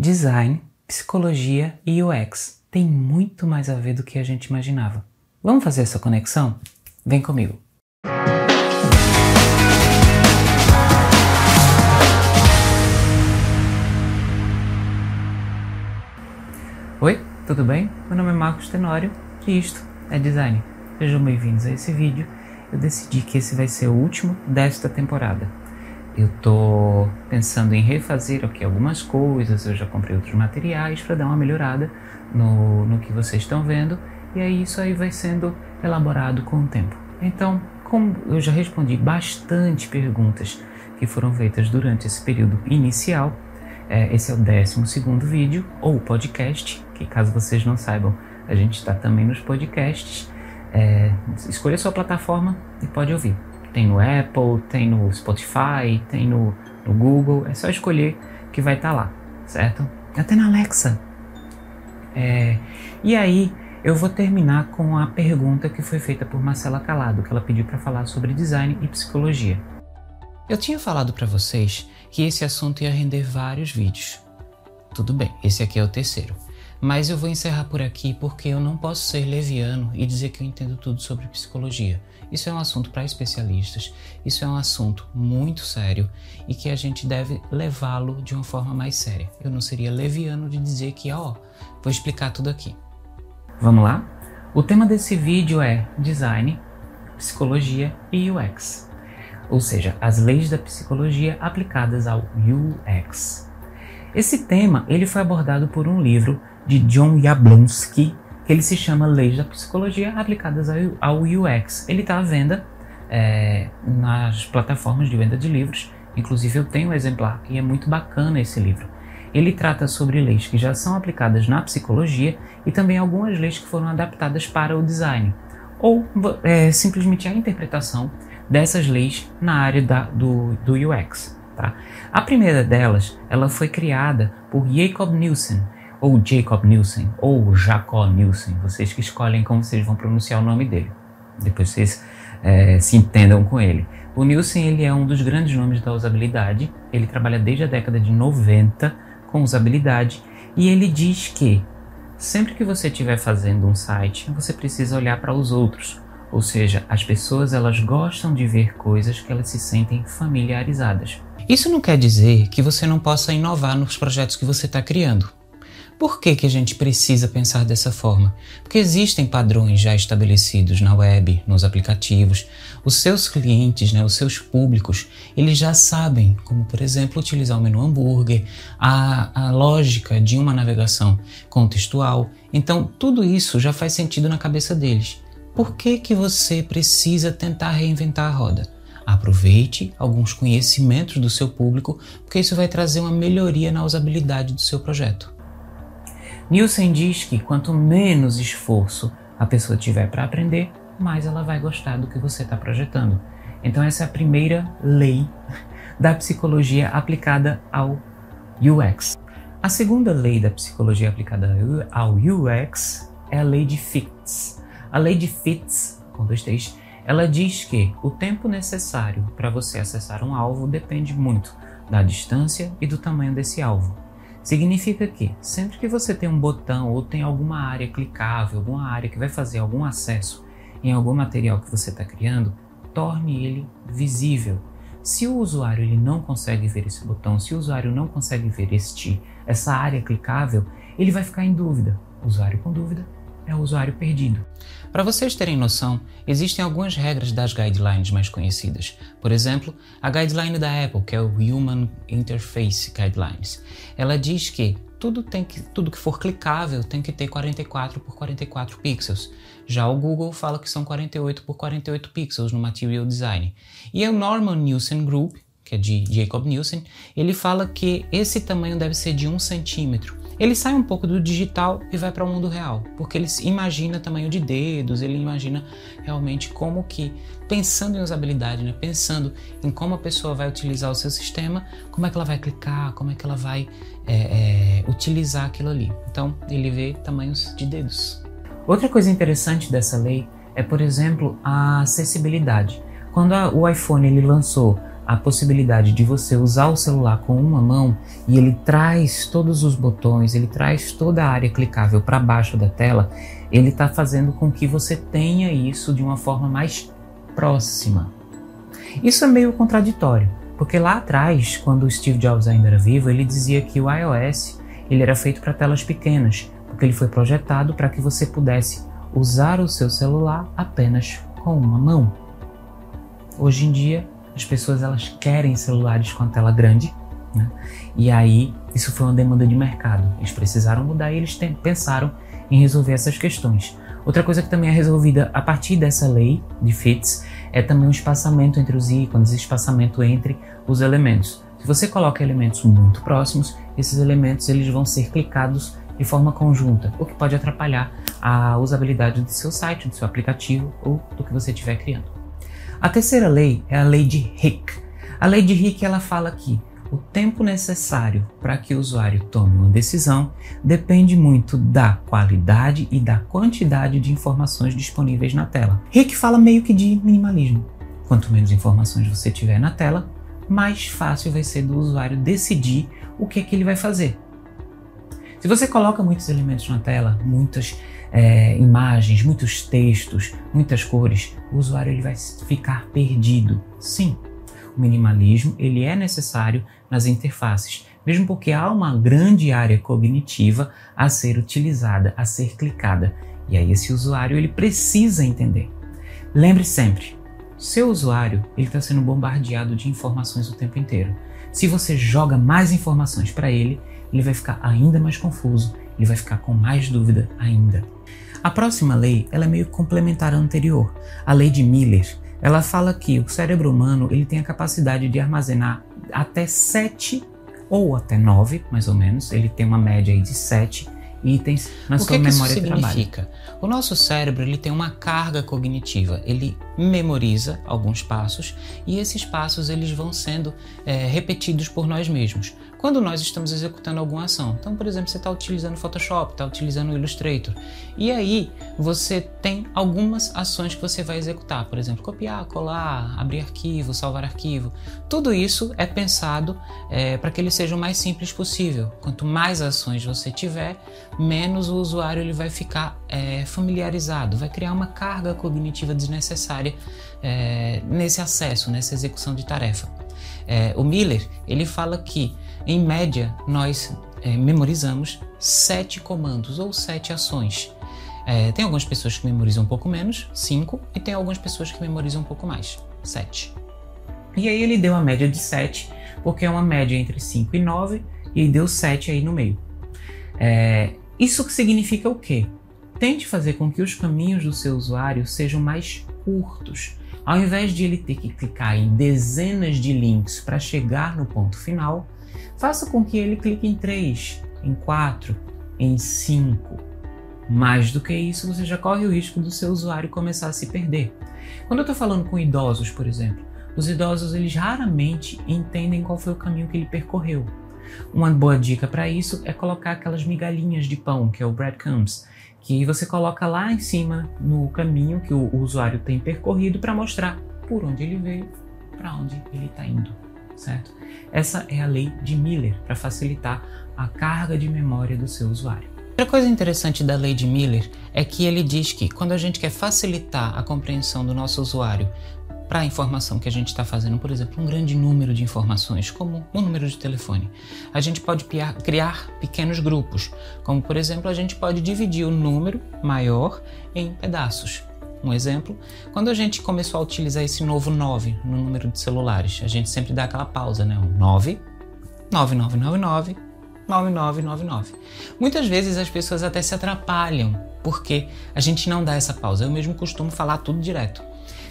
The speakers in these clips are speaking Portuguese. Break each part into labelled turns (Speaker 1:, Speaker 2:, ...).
Speaker 1: design, psicologia e UX tem muito mais a ver do que a gente imaginava. Vamos fazer essa conexão? Vem comigo. Oi, tudo bem? Meu nome é Marcos Tenório e isto é Design. Sejam bem-vindos a esse vídeo. Eu decidi que esse vai ser o último desta temporada. Eu tô pensando em refazer aqui algumas coisas, eu já comprei outros materiais para dar uma melhorada no, no que vocês estão vendo, e aí isso aí vai sendo elaborado com o tempo. Então, como eu já respondi bastante perguntas que foram feitas durante esse período inicial, é, esse é o 12 vídeo, ou podcast, que caso vocês não saibam, a gente está também nos podcasts. É, escolha a sua plataforma e pode ouvir. Tem no Apple, tem no Spotify, tem no, no Google. É só escolher que vai estar tá lá, certo? Até na Alexa. É, e aí eu vou terminar com a pergunta que foi feita por Marcela Calado, que ela pediu para falar sobre design e psicologia. Eu tinha falado para vocês que esse assunto ia render vários vídeos. Tudo bem, esse aqui é o terceiro. Mas eu vou encerrar por aqui porque eu não posso ser leviano e dizer que eu entendo tudo sobre psicologia. Isso é um assunto para especialistas, isso é um assunto muito sério e que a gente deve levá-lo de uma forma mais séria. Eu não seria leviano de dizer que, ó, vou explicar tudo aqui. Vamos lá? O tema desse vídeo é design, psicologia e UX. Ou seja, as leis da psicologia aplicadas ao UX. Esse tema ele foi abordado por um livro de John Jablonski, ele se chama Leis da Psicologia Aplicadas ao UX. Ele está à venda é, nas plataformas de venda de livros, inclusive eu tenho um exemplar e é muito bacana esse livro. Ele trata sobre leis que já são aplicadas na psicologia e também algumas leis que foram adaptadas para o design, ou é, simplesmente a interpretação dessas leis na área da, do, do UX. Tá? A primeira delas, ela foi criada por Jacob Nielsen, ou Jacob Nielsen, ou Jacob Nielsen, vocês que escolhem como vocês vão pronunciar o nome dele. Depois vocês é, se entendam com ele. O Nielsen ele é um dos grandes nomes da usabilidade. Ele trabalha desde a década de 90 com usabilidade e ele diz que sempre que você estiver fazendo um site, você precisa olhar para os outros. Ou seja, as pessoas elas gostam de ver coisas que elas se sentem familiarizadas. Isso não quer dizer que você não possa inovar nos projetos que você está criando. Por que, que a gente precisa pensar dessa forma? Porque existem padrões já estabelecidos na web, nos aplicativos. Os seus clientes, né, os seus públicos, eles já sabem, como por exemplo, utilizar o menu hambúrguer, a, a lógica de uma navegação contextual. Então, tudo isso já faz sentido na cabeça deles. Por que, que você precisa tentar reinventar a roda? Aproveite alguns conhecimentos do seu público, porque isso vai trazer uma melhoria na usabilidade do seu projeto. Nielsen diz que quanto menos esforço a pessoa tiver para aprender, mais ela vai gostar do que você está projetando. Então, essa é a primeira lei da psicologia aplicada ao UX. A segunda lei da psicologia aplicada ao UX é a lei de Fitts. A lei de Fitts, com dois T's, ela diz que o tempo necessário para você acessar um alvo depende muito da distância e do tamanho desse alvo. Significa que sempre que você tem um botão ou tem alguma área clicável, alguma área que vai fazer algum acesso em algum material que você está criando, torne ele visível. Se o usuário ele não consegue ver esse botão, se o usuário não consegue ver este, essa área clicável, ele vai ficar em dúvida. Usuário com dúvida é o usuário perdido. Para vocês terem noção, existem algumas regras das guidelines mais conhecidas. Por exemplo, a guideline da Apple, que é o Human Interface Guidelines. Ela diz que tudo, tem que, tudo que for clicável tem que ter 44 por 44 pixels. Já o Google fala que são 48 por 48 pixels no Material Design. E o Norman Nielsen Group, que é de Jacob Nielsen, ele fala que esse tamanho deve ser de 1 centímetro ele sai um pouco do digital e vai para o mundo real, porque ele imagina tamanho de dedos, ele imagina realmente como que, pensando em usabilidade, né, pensando em como a pessoa vai utilizar o seu sistema, como é que ela vai clicar, como é que ela vai é, é, utilizar aquilo ali. Então, ele vê tamanhos de dedos. Outra coisa interessante dessa lei é, por exemplo, a acessibilidade. Quando a, o iPhone ele lançou a possibilidade de você usar o celular com uma mão e ele traz todos os botões, ele traz toda a área clicável para baixo da tela, ele está fazendo com que você tenha isso de uma forma mais próxima. Isso é meio contraditório, porque lá atrás, quando o Steve Jobs ainda era vivo, ele dizia que o iOS ele era feito para telas pequenas, porque ele foi projetado para que você pudesse usar o seu celular apenas com uma mão. Hoje em dia, as pessoas elas querem celulares com a tela grande, né? e aí isso foi uma demanda de mercado. Eles precisaram mudar e eles pensaram em resolver essas questões. Outra coisa que também é resolvida a partir dessa lei de fits é também o espaçamento entre os ícones, espaçamento entre os elementos. Se você coloca elementos muito próximos, esses elementos eles vão ser clicados de forma conjunta, o que pode atrapalhar a usabilidade do seu site, do seu aplicativo ou do que você estiver criando. A terceira lei é a lei de Hick. A lei de Hick ela fala que o tempo necessário para que o usuário tome uma decisão depende muito da qualidade e da quantidade de informações disponíveis na tela. Hick fala meio que de minimalismo. Quanto menos informações você tiver na tela, mais fácil vai ser do usuário decidir o que é que ele vai fazer. Se você coloca muitos elementos na tela, muitas é, imagens, muitos textos, muitas cores, o usuário ele vai ficar perdido. Sim, o minimalismo ele é necessário nas interfaces, mesmo porque há uma grande área cognitiva a ser utilizada, a ser clicada. E aí esse usuário ele precisa entender. Lembre sempre, seu usuário ele está sendo bombardeado de informações o tempo inteiro. Se você joga mais informações para ele, ele vai ficar ainda mais confuso, ele vai ficar com mais dúvida ainda. A próxima lei ela é meio complementar à anterior. A lei de Miller ela fala que o cérebro humano ele tem a capacidade de armazenar até 7 ou até 9, mais ou menos, ele tem uma média aí de 7 itens na
Speaker 2: o
Speaker 1: sua
Speaker 2: que
Speaker 1: memória
Speaker 2: que isso
Speaker 1: de trabalho.
Speaker 2: significa? O nosso cérebro ele tem uma carga cognitiva, ele memoriza alguns passos e esses passos eles vão sendo é, repetidos por nós mesmos quando nós estamos executando alguma ação. Então, por exemplo, você está utilizando Photoshop, está utilizando o Illustrator, e aí você tem algumas ações que você vai executar, por exemplo, copiar, colar, abrir arquivo, salvar arquivo. Tudo isso é pensado é, para que ele seja o mais simples possível. Quanto mais ações você tiver, menos o usuário ele vai ficar é, familiarizado, vai criar uma carga cognitiva desnecessária é, nesse acesso, nessa execução de tarefa. É, o Miller ele fala que em média, nós é, memorizamos sete comandos ou sete ações. É, tem algumas pessoas que memorizam um pouco menos, cinco, e tem algumas pessoas que memorizam um pouco mais, sete.
Speaker 1: E aí ele deu a média de 7, porque é uma média entre 5 e 9, e deu 7 aí no meio. É, isso significa o quê? Tente fazer com que os caminhos do seu usuário sejam mais curtos. Ao invés de ele ter que clicar em dezenas de links para chegar no ponto final, Faça com que ele clique em 3, em 4, em 5. Mais do que isso, você já corre o risco do seu usuário começar a se perder. Quando eu estou falando com idosos, por exemplo, os idosos eles raramente entendem qual foi o caminho que ele percorreu. Uma boa dica para isso é colocar aquelas migalhinhas de pão, que é o breadcrumbs, que você coloca lá em cima no caminho que o usuário tem percorrido para mostrar por onde ele veio, para onde ele está indo certo? Essa é a lei de Miller para facilitar a carga de memória do seu usuário.
Speaker 2: Outra coisa interessante da lei de Miller é que ele diz que quando a gente quer facilitar a compreensão do nosso usuário para a informação que a gente está fazendo, por exemplo, um grande número de informações, como um número de telefone, a gente pode criar pequenos grupos, como por exemplo, a gente pode dividir o número maior em pedaços. Um exemplo, quando a gente começou a utilizar esse novo 9 no número de celulares, a gente sempre dá aquela pausa, né? Um 9, 9999, 9999. Muitas vezes as pessoas até se atrapalham porque a gente não dá essa pausa. Eu mesmo costumo falar tudo direto.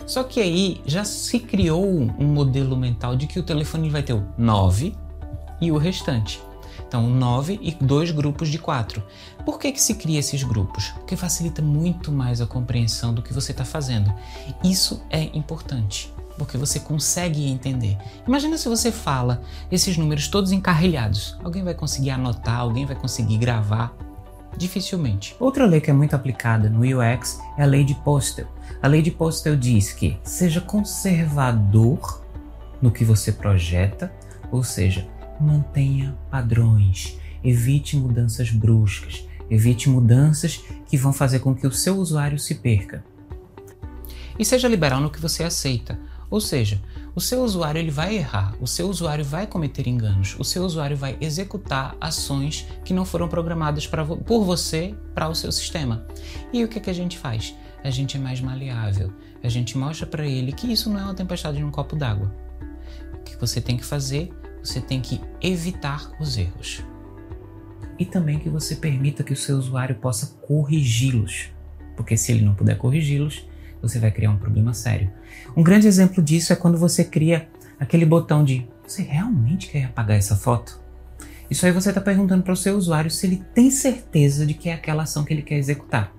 Speaker 2: Só que aí já se criou um modelo mental de que o telefone vai ter o 9 e o restante. Então, nove e dois grupos de quatro. Por que, que se cria esses grupos? Porque facilita muito mais a compreensão do que você está fazendo. Isso é importante porque você consegue entender. Imagina se você fala esses números todos encarrilhados. Alguém vai conseguir anotar, alguém vai conseguir gravar? Dificilmente.
Speaker 1: Outra lei que é muito aplicada no UX é a lei de Postel. A lei de Postel diz que seja conservador no que você projeta, ou seja, mantenha padrões, evite mudanças bruscas, evite mudanças que vão fazer com que o seu usuário se perca.
Speaker 2: E seja liberal no que você aceita, ou seja, o seu usuário ele vai errar, o seu usuário vai cometer enganos, o seu usuário vai executar ações que não foram programadas por você para o seu sistema. E o que, que a gente faz? A gente é mais maleável, a gente mostra para ele que isso não é uma tempestade num copo d'água. O que você tem que fazer? Você tem que evitar os erros.
Speaker 1: E também que você permita que o seu usuário possa corrigi-los, porque se ele não puder corrigi-los, você vai criar um problema sério. Um grande exemplo disso é quando você cria aquele botão de você realmente quer apagar essa foto? Isso aí você está perguntando para o seu usuário se ele tem certeza de que é aquela ação que ele quer executar.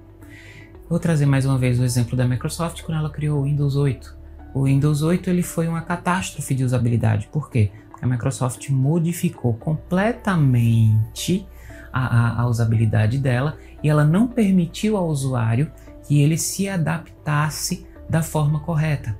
Speaker 1: Vou trazer mais uma vez o exemplo da Microsoft quando ela criou o Windows 8. O Windows 8 ele foi uma catástrofe de usabilidade. Por quê? A Microsoft modificou completamente a, a, a usabilidade dela e ela não permitiu ao usuário que ele se adaptasse da forma correta.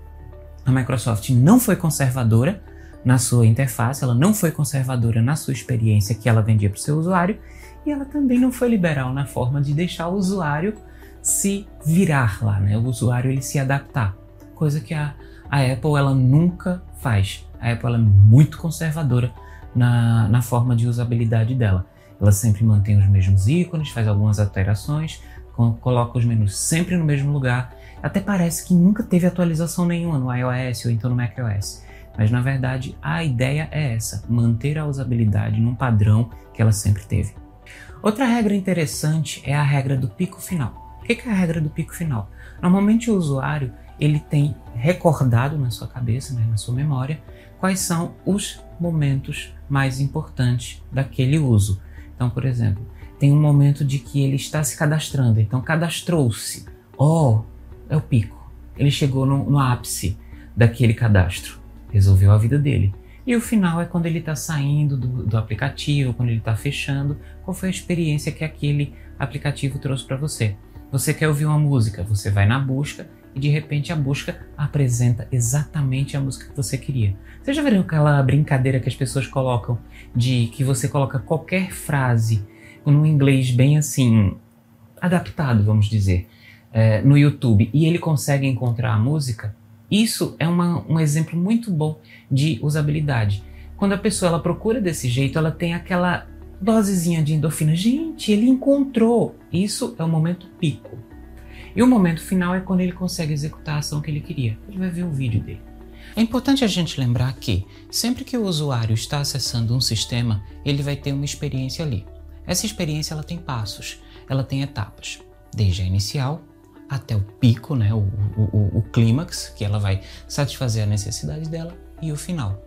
Speaker 1: A Microsoft não foi conservadora na sua interface, ela não foi conservadora na sua experiência que ela vendia para o seu usuário e ela também não foi liberal na forma de deixar o usuário se virar lá, né? O usuário ele se adaptar, coisa que a, a Apple ela nunca faz. A Apple é muito conservadora na, na forma de usabilidade dela. Ela sempre mantém os mesmos ícones, faz algumas alterações, coloca os menus sempre no mesmo lugar. Até parece que nunca teve atualização nenhuma no iOS ou então no macOS. Mas na verdade a ideia é essa: manter a usabilidade num padrão que ela sempre teve. Outra regra interessante é a regra do pico final. O que é a regra do pico final? Normalmente o usuário ele tem recordado na sua cabeça, né, na sua memória, quais são os momentos mais importantes daquele uso. Então, por exemplo, tem um momento de que ele está se cadastrando. Então, cadastrou-se. Oh, é o pico. Ele chegou no, no ápice daquele cadastro. Resolveu a vida dele. E o final é quando ele está saindo do, do, aplicativo, quando ele está fechando. Qual foi a experiência que aquele aplicativo trouxe para você? Você quer ouvir uma música, você vai na busca e de repente a busca apresenta exatamente a música que você queria. Você já viram aquela brincadeira que as pessoas colocam de que você coloca qualquer frase num inglês bem assim, adaptado, vamos dizer, é, no YouTube e ele consegue encontrar a música, isso é uma, um exemplo muito bom de usabilidade. Quando a pessoa ela procura desse jeito, ela tem aquela dosezinha de endorfina. Gente, ele encontrou! Isso é o momento pico. E o momento final é quando ele consegue executar a ação que ele queria. Ele vai ver o vídeo dele.
Speaker 2: É importante a gente lembrar que, sempre que o usuário está acessando um sistema, ele vai ter uma experiência ali. Essa experiência ela tem passos, ela tem etapas, desde a inicial até o pico, né, o, o, o clímax, que ela vai satisfazer a necessidade dela, e o final.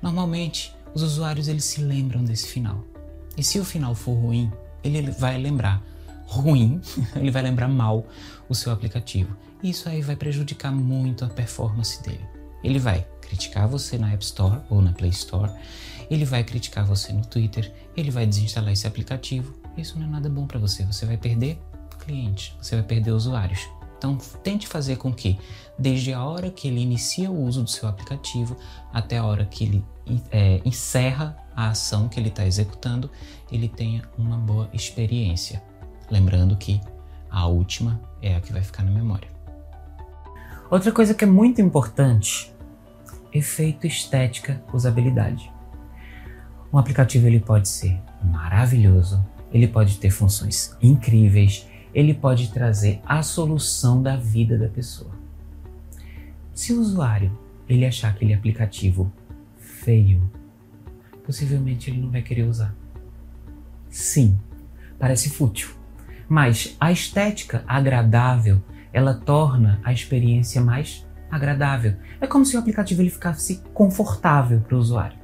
Speaker 2: Normalmente, os usuários eles se lembram desse final. E se o final for ruim, ele vai lembrar ruim, ele vai lembrar mal o seu aplicativo. Isso aí vai prejudicar muito a performance dele. Ele vai criticar você na App Store ou na Play Store, ele vai criticar você no Twitter, ele vai desinstalar esse aplicativo. Isso não é nada bom para você. Você vai perder clientes, você vai perder usuários. Então, tente fazer com que, desde a hora que ele inicia o uso do seu aplicativo até a hora que ele é, encerra a ação que ele está executando, ele tenha uma boa experiência. Lembrando que a última é a que vai ficar na memória.
Speaker 1: Outra coisa que é muito importante efeito estética usabilidade. Um aplicativo ele pode ser maravilhoso, ele pode ter funções incríveis, ele pode trazer a solução da vida da pessoa. Se o usuário ele achar aquele aplicativo feio, possivelmente ele não vai querer usar. Sim, parece fútil, mas a estética agradável ela torna a experiência mais agradável. É como se o aplicativo ele ficasse confortável para o usuário.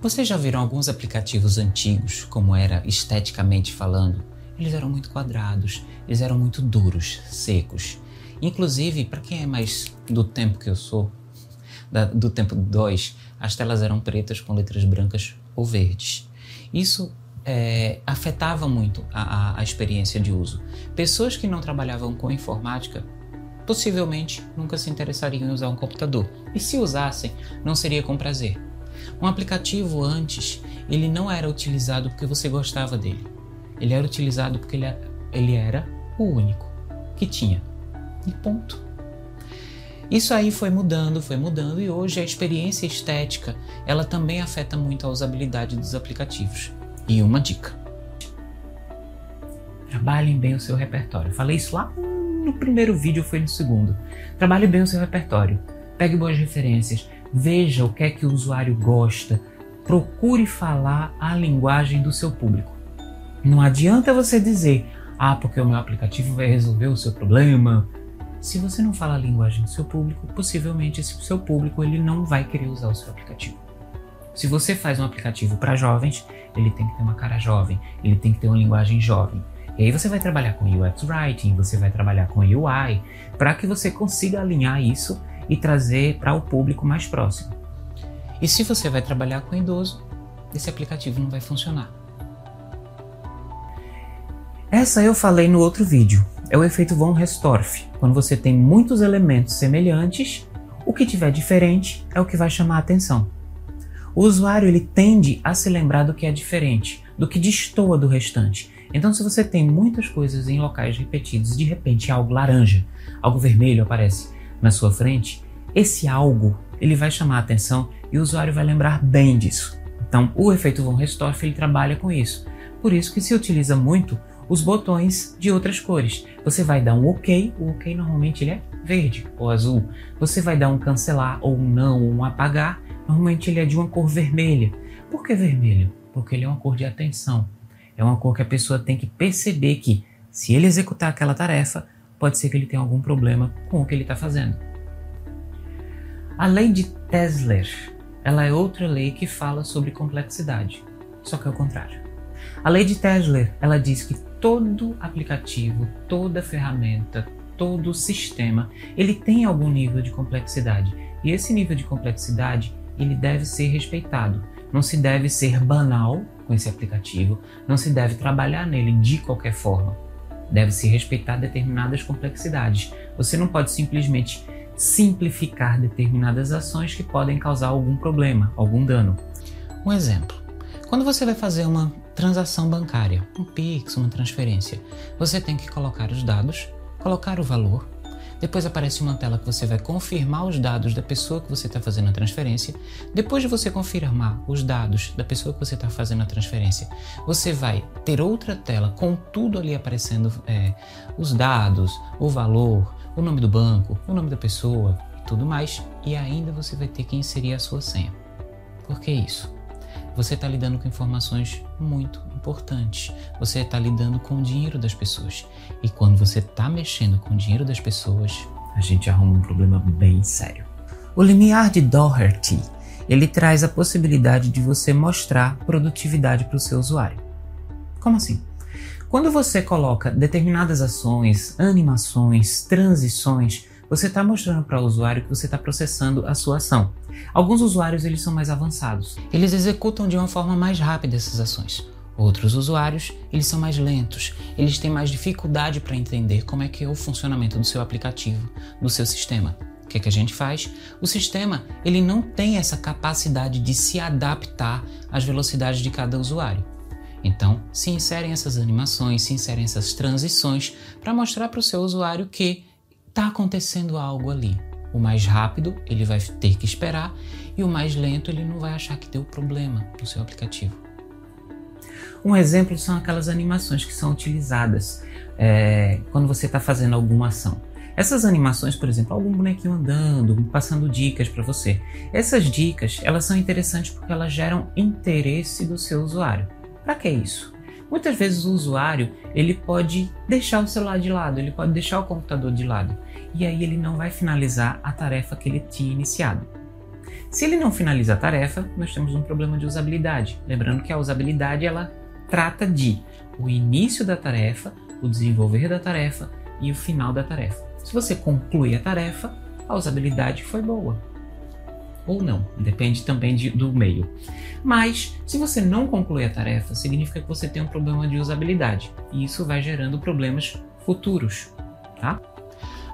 Speaker 2: Vocês já viram alguns aplicativos antigos, como era esteticamente falando? Eles eram muito quadrados, eles eram muito duros, secos. Inclusive, para quem é mais do tempo que eu sou, da, do tempo 2, as telas eram pretas com letras brancas ou verdes. Isso é, afetava muito a, a, a experiência de uso. Pessoas que não trabalhavam com informática possivelmente nunca se interessariam em usar um computador. E se usassem, não seria com prazer. Um aplicativo antes, ele não era utilizado porque você gostava dele. Ele era utilizado porque ele, ele era o único que tinha. E ponto. Isso aí foi mudando, foi mudando e hoje a experiência estética, ela também afeta muito a usabilidade dos aplicativos. E uma dica.
Speaker 1: Trabalhem bem o seu repertório. Falei isso lá no primeiro vídeo, foi no segundo. Trabalhe bem o seu repertório. Pegue boas referências, veja o que é que o usuário gosta, procure falar a linguagem do seu público. Não adianta você dizer, ah, porque o meu aplicativo vai resolver o seu problema, se você não fala a linguagem do seu público, possivelmente esse seu público ele não vai querer usar o seu aplicativo. Se você faz um aplicativo para jovens, ele tem que ter uma cara jovem, ele tem que ter uma linguagem jovem. E aí você vai trabalhar com UX Writing, você vai trabalhar com UI, para que você consiga alinhar isso e trazer para o público mais próximo. E se você vai trabalhar com idoso, esse aplicativo não vai funcionar. Essa eu falei no outro vídeo, é o efeito von Restorff. Quando você tem muitos elementos semelhantes, o que tiver diferente é o que vai chamar a atenção. O usuário ele tende a se lembrar do que é diferente, do que destoa do restante. Então, se você tem muitas coisas em locais repetidos, de repente algo laranja, algo vermelho aparece na sua frente, esse algo ele vai chamar a atenção e o usuário vai lembrar bem disso. Então, o efeito von Restorff ele trabalha com isso. Por isso que se utiliza muito os botões de outras cores. Você vai dar um OK, o OK normalmente ele é verde ou azul. Você vai dar um cancelar ou um não ou um apagar, normalmente ele é de uma cor vermelha. Por que vermelho? Porque ele é uma cor de atenção. É uma cor que a pessoa tem que perceber que, se ele executar aquela tarefa, pode ser que ele tenha algum problema com o que ele está fazendo. A lei de Tesler, ela é outra lei que fala sobre complexidade, só que é o contrário. A lei de Tesler, ela diz que todo aplicativo, toda ferramenta, todo sistema, ele tem algum nível de complexidade. E esse nível de complexidade, ele deve ser respeitado. Não se deve ser banal com esse aplicativo, não se deve trabalhar nele de qualquer forma. Deve-se respeitar determinadas complexidades. Você não pode simplesmente simplificar determinadas ações que podem causar algum problema, algum dano.
Speaker 2: Um exemplo: quando você vai fazer uma transação bancária, um Pix, uma transferência, você tem que colocar os dados, colocar o valor, depois aparece uma tela que você vai confirmar os dados da pessoa que você está fazendo a transferência. Depois de você confirmar os dados da pessoa que você está fazendo a transferência, você vai ter outra tela com tudo ali aparecendo: é, os dados, o valor, o nome do banco, o nome da pessoa e tudo mais. E ainda você vai ter que inserir a sua senha. Por que isso? Você está lidando com informações muito importantes. Você está lidando com o dinheiro das pessoas. E quando você está mexendo com o dinheiro das pessoas,
Speaker 1: a gente arruma um problema bem sério. O limiar de Doherty ele traz a possibilidade de você mostrar produtividade para o seu usuário. Como assim? Quando você coloca determinadas ações, animações, transições, você está mostrando para o usuário que você está processando a sua ação. Alguns usuários eles são mais avançados. Eles executam de uma forma mais rápida essas ações. Outros usuários, eles são mais lentos, eles têm mais dificuldade para entender como é que é o funcionamento do seu aplicativo, do seu sistema. O que, é que a gente faz? O sistema ele não tem essa capacidade de se adaptar às velocidades de cada usuário. Então, se inserem essas animações, se inserem essas transições para mostrar para o seu usuário que está acontecendo algo ali. O mais rápido ele vai ter que esperar e o mais lento ele não vai achar que deu problema no seu aplicativo. Um exemplo são aquelas animações que são utilizadas é, quando você está fazendo alguma ação. Essas animações, por exemplo, algum bonequinho andando, passando dicas para você. Essas dicas, elas são interessantes porque elas geram interesse do seu usuário. Para que isso? Muitas vezes o usuário ele pode deixar o celular de lado, ele pode deixar o computador de lado e aí ele não vai finalizar a tarefa que ele tinha iniciado. Se ele não finaliza a tarefa, nós temos um problema de usabilidade. Lembrando que a usabilidade ela trata de o início da tarefa, o desenvolver da tarefa e o final da tarefa. Se você conclui a tarefa, a usabilidade foi boa ou não, depende também de, do meio. Mas, se você não concluir a tarefa, significa que você tem um problema de usabilidade, e isso vai gerando problemas futuros, tá?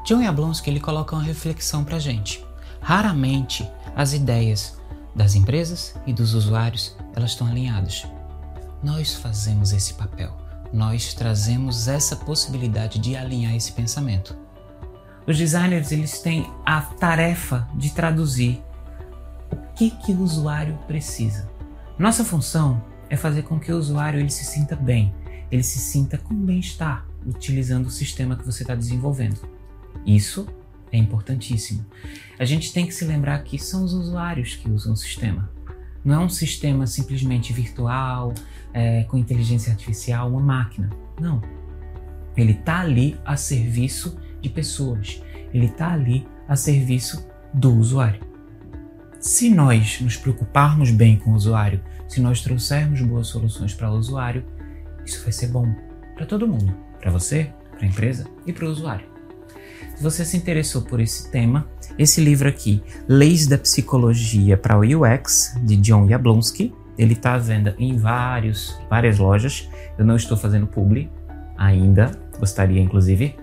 Speaker 2: John Yablonsky ele coloca uma reflexão para gente. Raramente as ideias das empresas e dos usuários elas estão alinhadas. Nós fazemos esse papel. Nós trazemos essa possibilidade de alinhar esse pensamento.
Speaker 1: Os designers eles têm a tarefa de traduzir o que que o usuário precisa. Nossa função é fazer com que o usuário ele se sinta bem, ele se sinta com bem-estar utilizando o sistema que você está desenvolvendo. Isso é importantíssimo. A gente tem que se lembrar que são os usuários que usam o sistema. Não é um sistema simplesmente virtual, é, com inteligência artificial, uma máquina. Não. Ele está ali a serviço de pessoas. Ele está ali a serviço do usuário. Se nós nos preocuparmos bem com o usuário, se nós trouxermos boas soluções para o usuário, isso vai ser bom para todo mundo, para você, para a empresa e para o usuário. Se você se interessou por esse tema, esse livro aqui, Leis da Psicologia para o UX, de John Yablonsky, ele está à venda em vários, várias lojas. Eu não estou fazendo publi ainda, gostaria inclusive.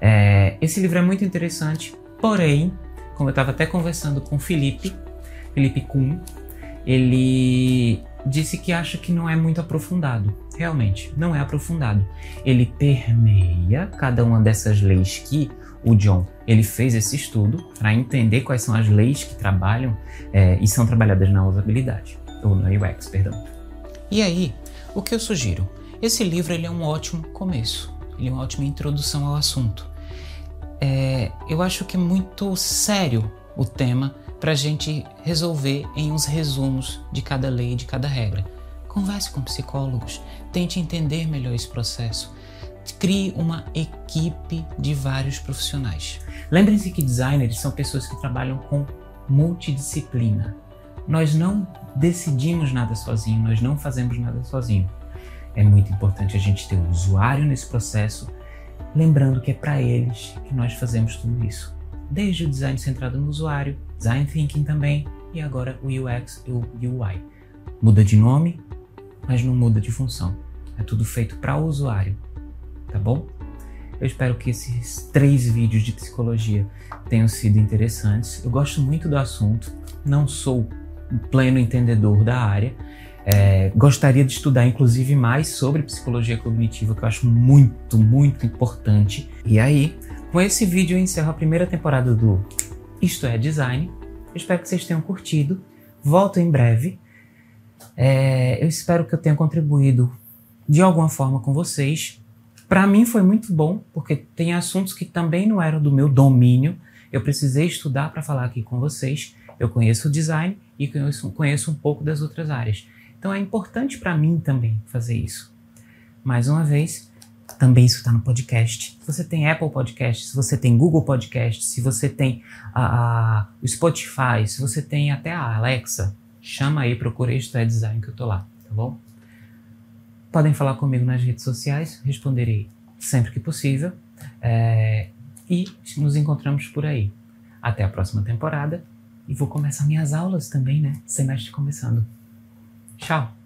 Speaker 1: É, esse livro é muito interessante, porém, como eu estava até conversando com o Felipe, Felipe Kuhn, ele disse que acha que não é muito aprofundado. Realmente, não é aprofundado. Ele permeia cada uma dessas leis que o John ele fez esse estudo para entender quais são as leis que trabalham é, e são trabalhadas na usabilidade, ou na UX, perdão.
Speaker 2: E aí, o que eu sugiro? Esse livro ele é um ótimo começo, ele é uma ótima introdução ao assunto. É, eu acho que é muito sério o tema para a gente resolver em uns resumos de cada lei, de cada regra. Converse com psicólogos, tente entender melhor esse processo. Crie uma equipe de vários profissionais.
Speaker 1: Lembrem-se que designers são pessoas que trabalham com multidisciplina. Nós não decidimos nada sozinho, nós não fazemos nada sozinho. É muito importante a gente ter o usuário nesse processo, lembrando que é para eles que nós fazemos tudo isso. Desde o design centrado no usuário, design thinking também e agora o UX e o UI. Muda de nome, mas não muda de função. É tudo feito para o usuário, tá bom? Eu espero que esses três vídeos de psicologia tenham sido interessantes. Eu gosto muito do assunto, não sou um pleno entendedor da área. É, gostaria de estudar, inclusive, mais sobre psicologia cognitiva, que eu acho muito, muito importante. E aí, com esse vídeo eu encerro a primeira temporada do Isto é Design. Espero que vocês tenham curtido. Volto em breve. É, eu espero que eu tenha contribuído de alguma forma com vocês. Para mim foi muito bom, porque tem assuntos que também não eram do meu domínio. Eu precisei estudar para falar aqui com vocês. Eu conheço o design e conheço, conheço um pouco das outras áreas. Então é importante para mim também fazer isso. Mais uma vez, também está no podcast. Se você tem Apple Podcast, se você tem Google Podcast, se você tem a, Spotify, se você tem até a Alexa, chama aí, procura é Design que eu tô lá, tá bom? Podem falar comigo nas redes sociais, responderei sempre que possível. É, e nos encontramos por aí. Até a próxima temporada. E vou começar minhas aulas também, né? Semestre começando. Tchau!